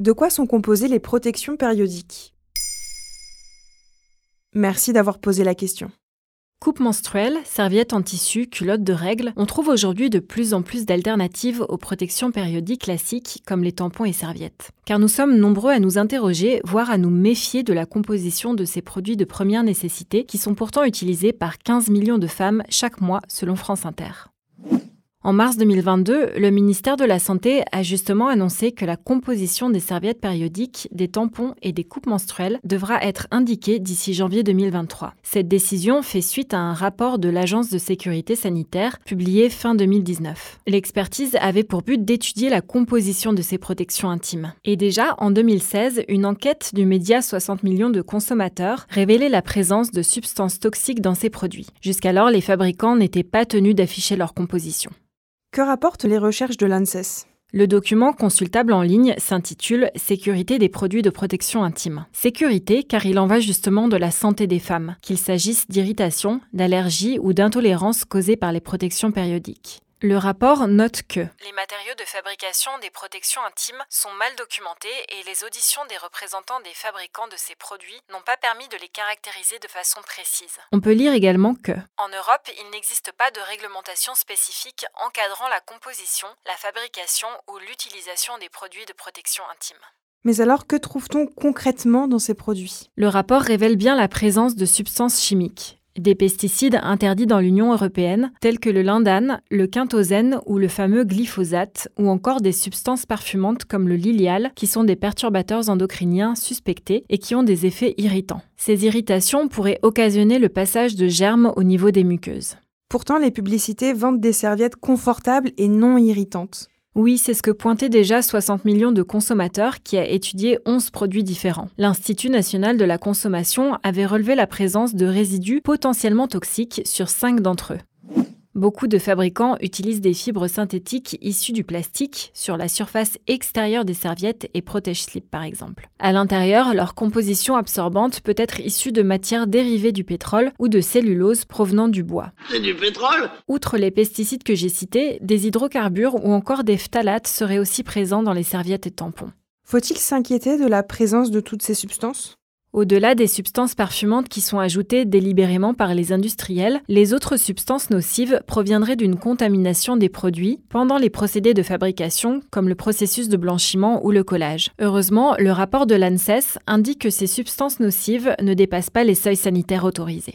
De quoi sont composées les protections périodiques? Merci d'avoir posé la question. Coupe menstruelle, serviettes en tissu, culottes de règles, on trouve aujourd'hui de plus en plus d'alternatives aux protections périodiques classiques comme les tampons et serviettes. Car nous sommes nombreux à nous interroger, voire à nous méfier de la composition de ces produits de première nécessité qui sont pourtant utilisés par 15 millions de femmes chaque mois selon France Inter. En mars 2022, le ministère de la Santé a justement annoncé que la composition des serviettes périodiques, des tampons et des coupes menstruelles devra être indiquée d'ici janvier 2023. Cette décision fait suite à un rapport de l'Agence de sécurité sanitaire publié fin 2019. L'expertise avait pour but d'étudier la composition de ces protections intimes. Et déjà, en 2016, une enquête du média 60 millions de consommateurs révélait la présence de substances toxiques dans ces produits. Jusqu'alors, les fabricants n'étaient pas tenus d'afficher leur composition. Que rapportent les recherches de l'ANSES? Le document consultable en ligne s'intitule Sécurité des produits de protection intime. Sécurité car il en va justement de la santé des femmes, qu'il s'agisse d'irritation, d'allergie ou d'intolérance causée par les protections périodiques. Le rapport note que les matériaux de fabrication des protections intimes sont mal documentés et les auditions des représentants des fabricants de ces produits n'ont pas permis de les caractériser de façon précise. On peut lire également que en Europe, il n'existe pas de réglementation spécifique encadrant la composition, la fabrication ou l'utilisation des produits de protection intime. Mais alors, que trouve-t-on concrètement dans ces produits? Le rapport révèle bien la présence de substances chimiques, des pesticides interdits dans l'Union européenne, tels que le lindane, le quintozène ou le fameux glyphosate, ou encore des substances parfumantes comme le lilial, qui sont des perturbateurs endocriniens suspectés et qui ont des effets irritants. Ces irritations pourraient occasionner le passage de germes au niveau des muqueuses. Pourtant, les publicités vendent des serviettes confortables et non irritantes. Oui, c'est ce que pointait déjà 60 millions de consommateurs qui a étudié 11 produits différents. L'Institut national de la consommation avait relevé la présence de résidus potentiellement toxiques sur 5 d'entre eux. Beaucoup de fabricants utilisent des fibres synthétiques issues du plastique sur la surface extérieure des serviettes et protège-slip par exemple. À l'intérieur, leur composition absorbante peut être issue de matières dérivées du pétrole ou de cellulose provenant du bois. C'est du pétrole? Outre les pesticides que j'ai cités, des hydrocarbures ou encore des phtalates seraient aussi présents dans les serviettes et tampons. Faut-il s'inquiéter de la présence de toutes ces substances? Au-delà des substances parfumantes qui sont ajoutées délibérément par les industriels, les autres substances nocives proviendraient d'une contamination des produits pendant les procédés de fabrication, comme le processus de blanchiment ou le collage. Heureusement, le rapport de l'ANSES indique que ces substances nocives ne dépassent pas les seuils sanitaires autorisés.